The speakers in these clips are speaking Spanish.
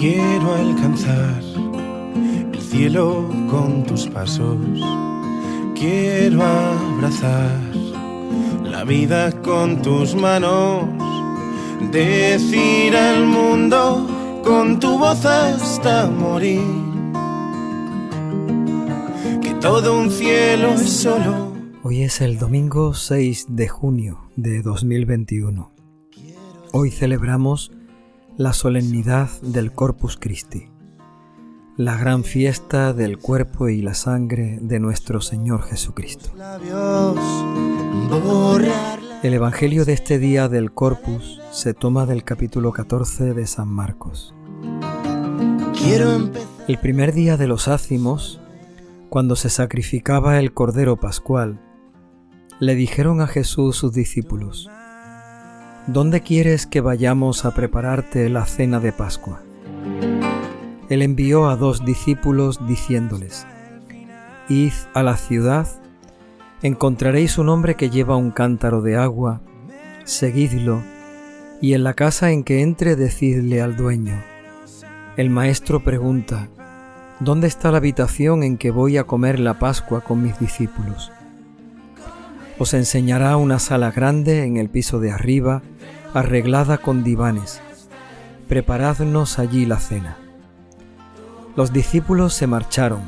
Quiero alcanzar el cielo con tus pasos. Quiero abrazar la vida con tus manos. Decir al mundo con tu voz hasta morir que todo un cielo es solo. Hoy es el domingo 6 de junio de 2021. Hoy celebramos la solemnidad del Corpus Christi, la gran fiesta del cuerpo y la sangre de nuestro Señor Jesucristo. El Evangelio de este día del Corpus se toma del capítulo 14 de San Marcos. El primer día de los ácimos, cuando se sacrificaba el Cordero Pascual, le dijeron a Jesús sus discípulos, ¿Dónde quieres que vayamos a prepararte la cena de Pascua? Él envió a dos discípulos diciéndoles, Id a la ciudad, encontraréis un hombre que lleva un cántaro de agua, seguidlo, y en la casa en que entre decidle al dueño. El maestro pregunta, ¿Dónde está la habitación en que voy a comer la Pascua con mis discípulos? Os enseñará una sala grande en el piso de arriba, arreglada con divanes. Preparadnos allí la cena. Los discípulos se marcharon,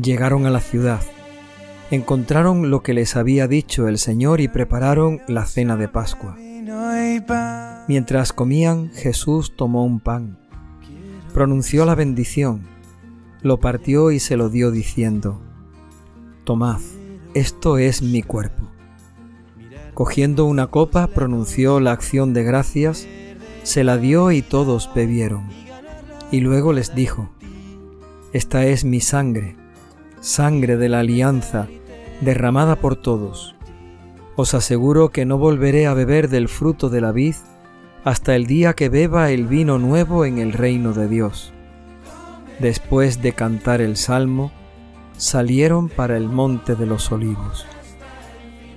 llegaron a la ciudad, encontraron lo que les había dicho el Señor y prepararon la cena de Pascua. Mientras comían, Jesús tomó un pan, pronunció la bendición, lo partió y se lo dio diciendo, Tomad, esto es mi cuerpo. Cogiendo una copa, pronunció la acción de gracias, se la dio y todos bebieron. Y luego les dijo, Esta es mi sangre, sangre de la alianza, derramada por todos. Os aseguro que no volveré a beber del fruto de la vid hasta el día que beba el vino nuevo en el reino de Dios. Después de cantar el salmo, salieron para el monte de los olivos.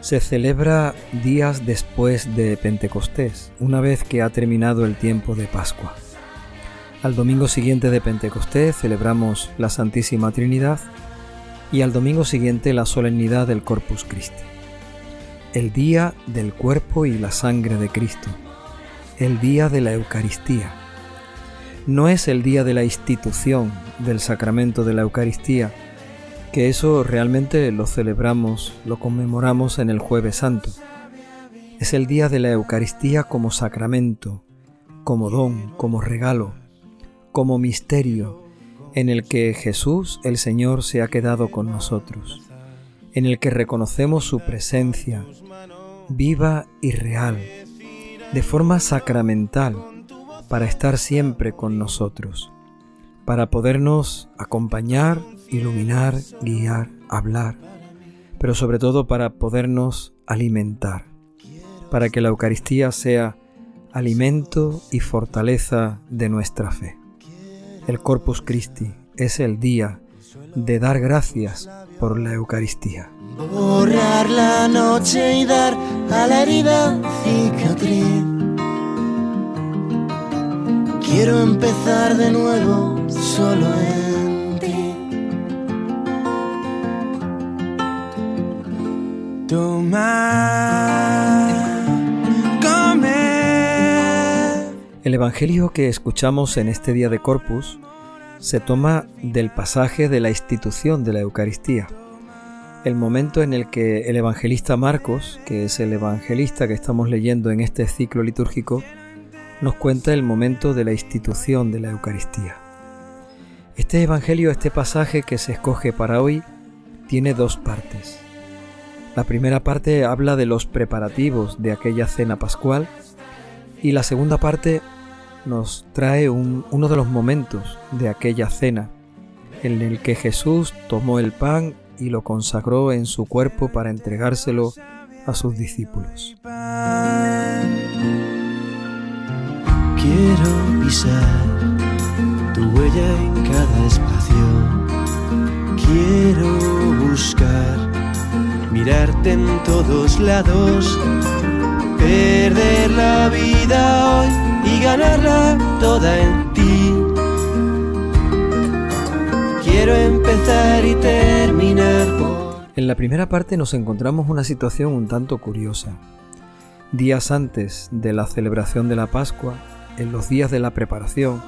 se celebra días después de Pentecostés, una vez que ha terminado el tiempo de Pascua. Al domingo siguiente de Pentecostés celebramos la Santísima Trinidad y al domingo siguiente la solemnidad del Corpus Christi. El día del cuerpo y la sangre de Cristo, el día de la Eucaristía. No es el día de la institución del sacramento de la Eucaristía, que eso realmente lo celebramos, lo conmemoramos en el jueves santo. Es el día de la Eucaristía como sacramento, como don, como regalo, como misterio, en el que Jesús el Señor se ha quedado con nosotros, en el que reconocemos su presencia viva y real, de forma sacramental, para estar siempre con nosotros, para podernos acompañar iluminar, guiar, hablar, pero sobre todo para podernos alimentar, para que la Eucaristía sea alimento y fortaleza de nuestra fe. El Corpus Christi es el día de dar gracias por la Eucaristía. Borrar la noche y dar a la herida. Quiero empezar de nuevo solo en El Evangelio que escuchamos en este día de Corpus se toma del pasaje de la institución de la Eucaristía, el momento en el que el evangelista Marcos, que es el evangelista que estamos leyendo en este ciclo litúrgico, nos cuenta el momento de la institución de la Eucaristía. Este Evangelio, este pasaje que se escoge para hoy, tiene dos partes. La primera parte habla de los preparativos de aquella cena pascual y la segunda parte nos trae uno de los momentos de aquella cena en el que Jesús tomó el pan y lo consagró en su cuerpo para entregárselo a sus discípulos. Quiero pisar tu huella en cada espacio. Quiero buscar, mirarte en todos lados, perder la vida hoy y ganarla toda en ti. Quiero empezar y terminar En la primera parte nos encontramos una situación un tanto curiosa. Días antes de la celebración de la Pascua, en los días de la preparación,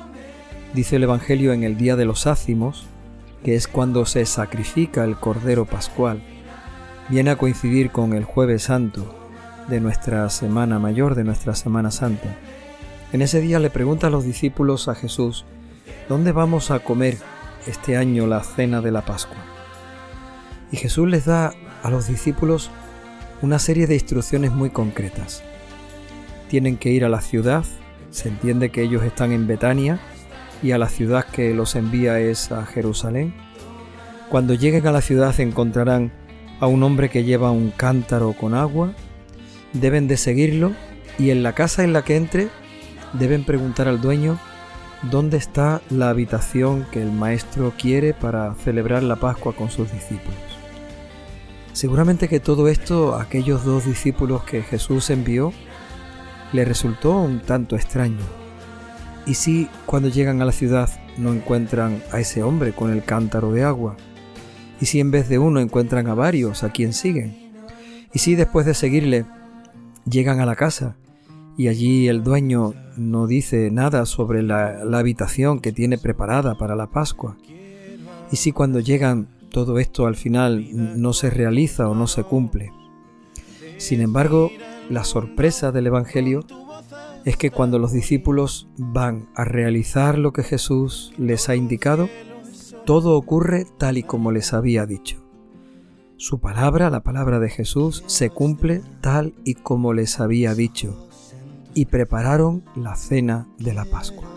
dice el Evangelio en el día de los ácimos, que es cuando se sacrifica el Cordero Pascual, viene a coincidir con el jueves santo de nuestra Semana Mayor, de nuestra Semana Santa. En ese día le pregunta a los discípulos a Jesús, ¿dónde vamos a comer este año la cena de la Pascua? Y Jesús les da a los discípulos una serie de instrucciones muy concretas. Tienen que ir a la ciudad, se entiende que ellos están en Betania y a la ciudad que los envía es a Jerusalén. Cuando lleguen a la ciudad encontrarán a un hombre que lleva un cántaro con agua, deben de seguirlo y en la casa en la que entre deben preguntar al dueño dónde está la habitación que el maestro quiere para celebrar la Pascua con sus discípulos. Seguramente que todo esto aquellos dos discípulos que Jesús envió le resultó un tanto extraño. ¿Y si cuando llegan a la ciudad no encuentran a ese hombre con el cántaro de agua? ¿Y si en vez de uno encuentran a varios a quien siguen? ¿Y si después de seguirle llegan a la casa y allí el dueño no dice nada sobre la, habitación que tiene preparada para la Pascua. Y si cuando llegan todo esto al final no se realiza o no se cumple. Sin embargo, la sorpresa del Evangelio es que cuando los discípulos van a realizar lo que Jesús les ha indicado, todo ocurre tal y como les había dicho. Su palabra, la palabra de Jesús, se cumple tal y como les había dicho, y prepararon la cena de la Pascua.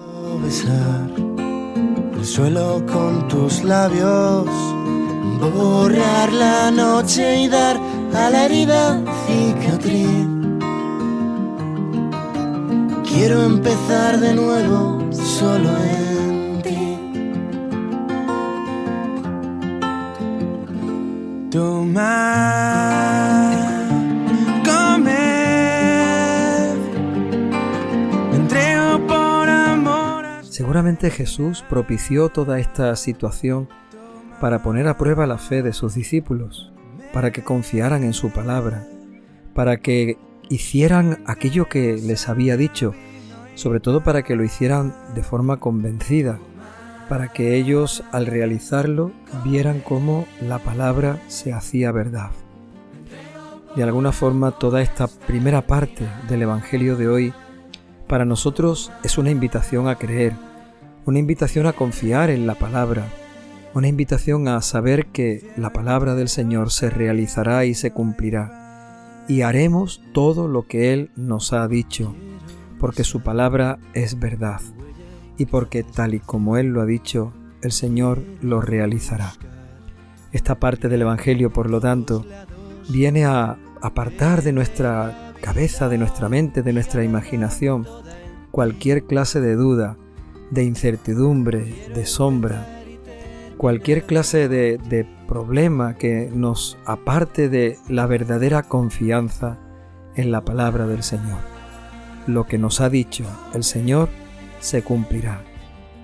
el suelo con tus labios, borrar la noche y dar a la herida cicatriz. Quiero empezar de nuevo solo en ti. Seguramente Jesús propició toda esta situación para poner a prueba la fe de sus discípulos, para que confiaran en su palabra, para que hicieran aquello que les había dicho, sobre todo para que lo hicieran de forma convencida, para que ellos al realizarlo vieran cómo la palabra se hacía verdad. De alguna forma toda esta primera parte del Evangelio de hoy para nosotros es una invitación a creer, una invitación a confiar en la palabra, una invitación a saber que la palabra del Señor se realizará y se cumplirá, y haremos todo lo que Él nos ha dicho, porque su palabra es verdad, y porque tal y como Él lo ha dicho, el Señor lo realizará. Esta parte del Evangelio, por lo tanto, viene a apartar de nuestra cabeza, de nuestra mente, de nuestra imaginación, cualquier clase de duda, de incertidumbre, de sombra, cualquier clase de, problema que nos aparte de la verdadera confianza en la palabra del Señor. Lo que nos ha dicho el Señor se cumplirá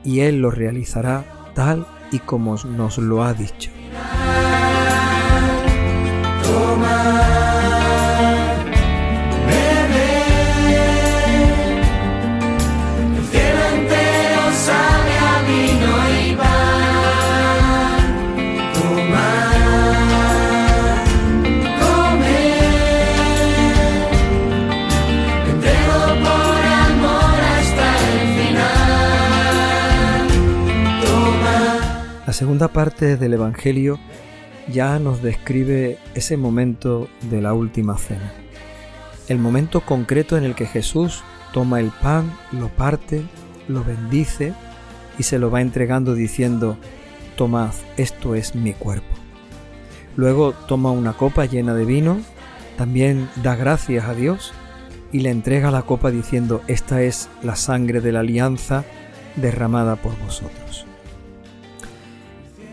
y Él lo realizará tal y como nos lo ha dicho. Segunda parte del Evangelio ya nos describe ese momento de la última cena. El momento concreto en el que Jesús toma el pan, lo parte lo bendice y se lo va entregando diciendo, tomad, esto es mi cuerpo. Luego toma una copa llena de vino, también da gracias a Dios y le entrega la copa diciendo, esta es la sangre de la alianza derramada por vosotros.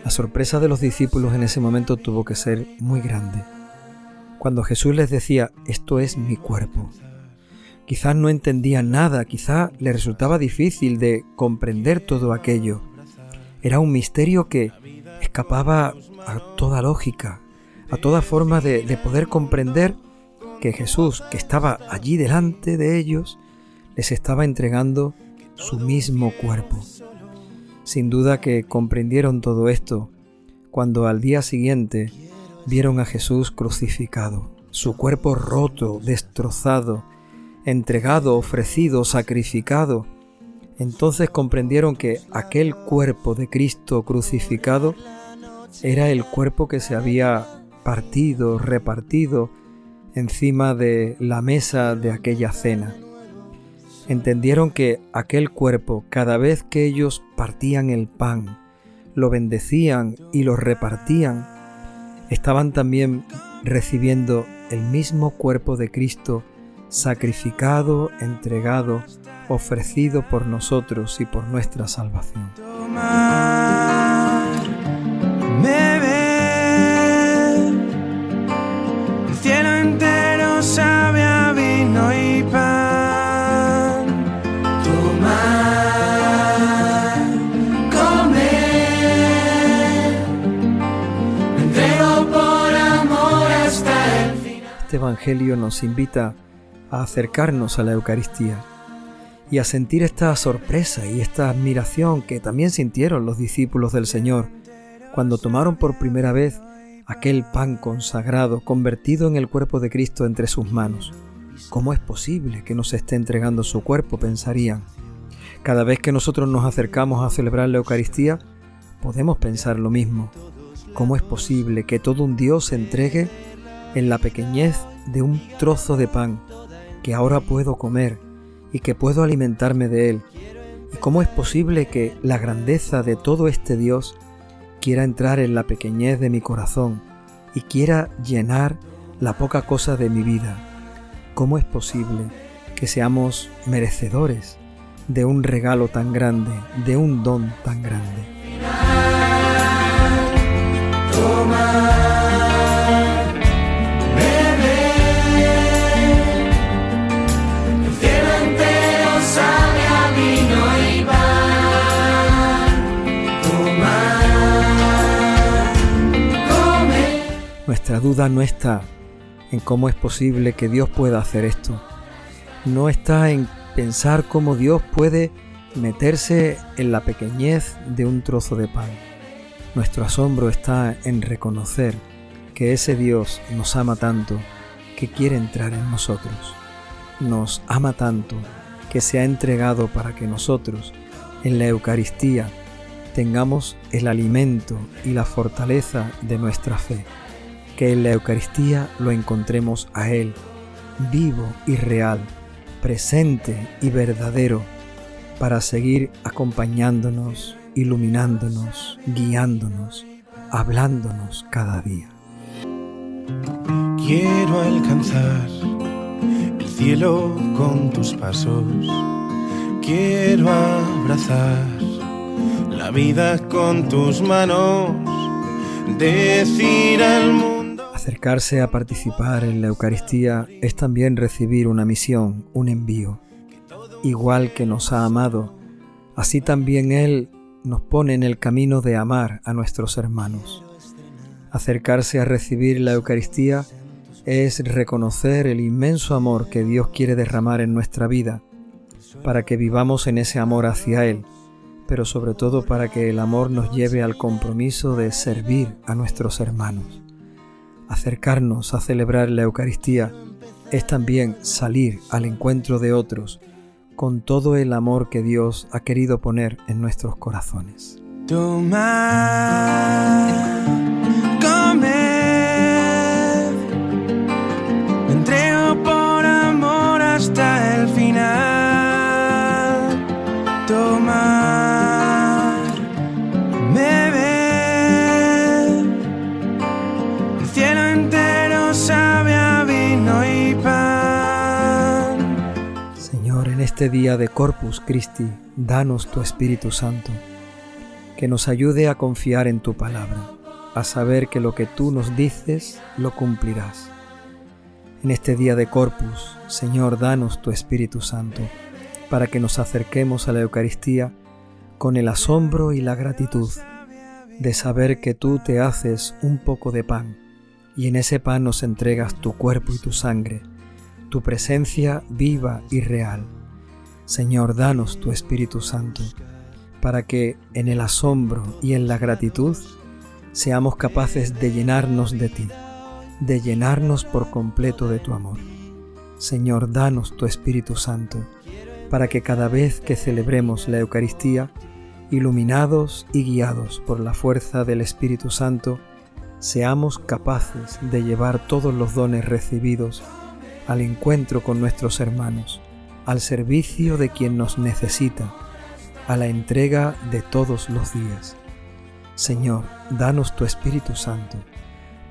La sorpresa de los discípulos en ese momento tuvo que ser muy grande. Cuando Jesús les decía, esto es mi cuerpo, quizás no entendía nada, quizás le resultaba difícil de comprender todo aquello. Era un misterio que escapaba a toda lógica, a toda forma de poder comprender que Jesús, que estaba allí delante de ellos, les estaba entregando su mismo cuerpo. Sin duda que comprendieron todo esto cuando al día siguiente vieron a Jesús crucificado, su cuerpo roto, destrozado, entregado, ofrecido, sacrificado. Entonces comprendieron que aquel cuerpo de Cristo crucificado era el cuerpo que se había partido, repartido, encima de la mesa de aquella cena. Entendieron que aquel cuerpo, cada vez que ellos partían el pan, lo bendecían y lo repartían, estaban también recibiendo el mismo cuerpo de Cristo sacrificado, entregado, ofrecido por nosotros y por nuestra salvación. Evangelio nos invita a acercarnos a la Eucaristía y a sentir esta sorpresa y esta admiración que también sintieron los discípulos del Señor cuando tomaron por primera vez aquel pan consagrado convertido en el cuerpo de Cristo entre sus manos. ¿Cómo es posible que nos esté entregando su cuerpo? pensarían. Cada vez que nosotros nos acercamos a celebrar la Eucaristía, podemos pensar lo mismo. ¿Cómo es posible que todo un Dios se entregue en la pequeñez de un trozo de pan que ahora puedo comer y que puedo alimentarme de él. ¿Y cómo es posible que la grandeza de todo este Dios quiera entrar en la pequeñez de mi corazón y quiera llenar la poca cosa de mi vida? ¿Cómo es posible que seamos merecedores de un regalo tan grande, de un don tan grande? Nuestra duda no está en cómo es posible que Dios pueda hacer esto. No está en pensar cómo Dios puede meterse en la pequeñez de un trozo de pan. Nuestro asombro está en reconocer que ese Dios nos ama tanto que quiere entrar en nosotros. Nos ama tanto que se ha entregado para que nosotros, en la Eucaristía, tengamos el alimento y la fortaleza de nuestra fe que en la Eucaristía lo encontremos a Él, vivo y real, presente y verdadero, para seguir acompañándonos, iluminándonos, guiándonos, hablándonos cada día. Quiero alcanzar el cielo con tus pasos, quiero abrazar la vida con tus manos, decir al mundo Acercarse a participar en la Eucaristía es también recibir una misión, un envío. Igual que nos ha amado, así también Él nos pone en el camino de amar a nuestros hermanos. Acercarse a recibir la Eucaristía es reconocer el inmenso amor que Dios quiere derramar en nuestra vida, para que vivamos en ese amor hacia Él, pero sobre todo para que el amor nos lleve al compromiso de servir a nuestros hermanos. Acercarnos a celebrar la Eucaristía es también salir al encuentro de otros con todo el amor que Dios ha querido poner en nuestros corazones. Este día de Corpus Christi, danos tu Espíritu Santo, que nos ayude a confiar en tu palabra, a saber que lo que tú nos dices lo cumplirás. En este día de Corpus, Señor, danos tu Espíritu Santo, para que nos acerquemos a la Eucaristía con el asombro y la gratitud de saber que tú te haces un poco de pan y en ese pan nos entregas tu cuerpo y tu sangre, tu presencia viva y real. Señor, danos tu Espíritu Santo, para que en el asombro y en la gratitud seamos capaces de llenarnos de ti, de llenarnos por completo de tu amor. Señor, danos tu Espíritu Santo, para que cada vez que celebremos la Eucaristía, iluminados y guiados por la fuerza del Espíritu Santo, seamos capaces de llevar todos los dones recibidos al encuentro con nuestros hermanos, al servicio de quien nos necesita, a la entrega de todos los días. Señor, danos tu Espíritu Santo,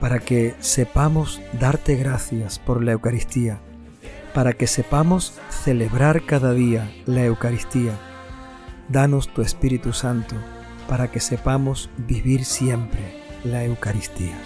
para que sepamos darte gracias por la Eucaristía, para que sepamos celebrar cada día la Eucaristía. Danos tu Espíritu Santo, para que sepamos vivir siempre la Eucaristía.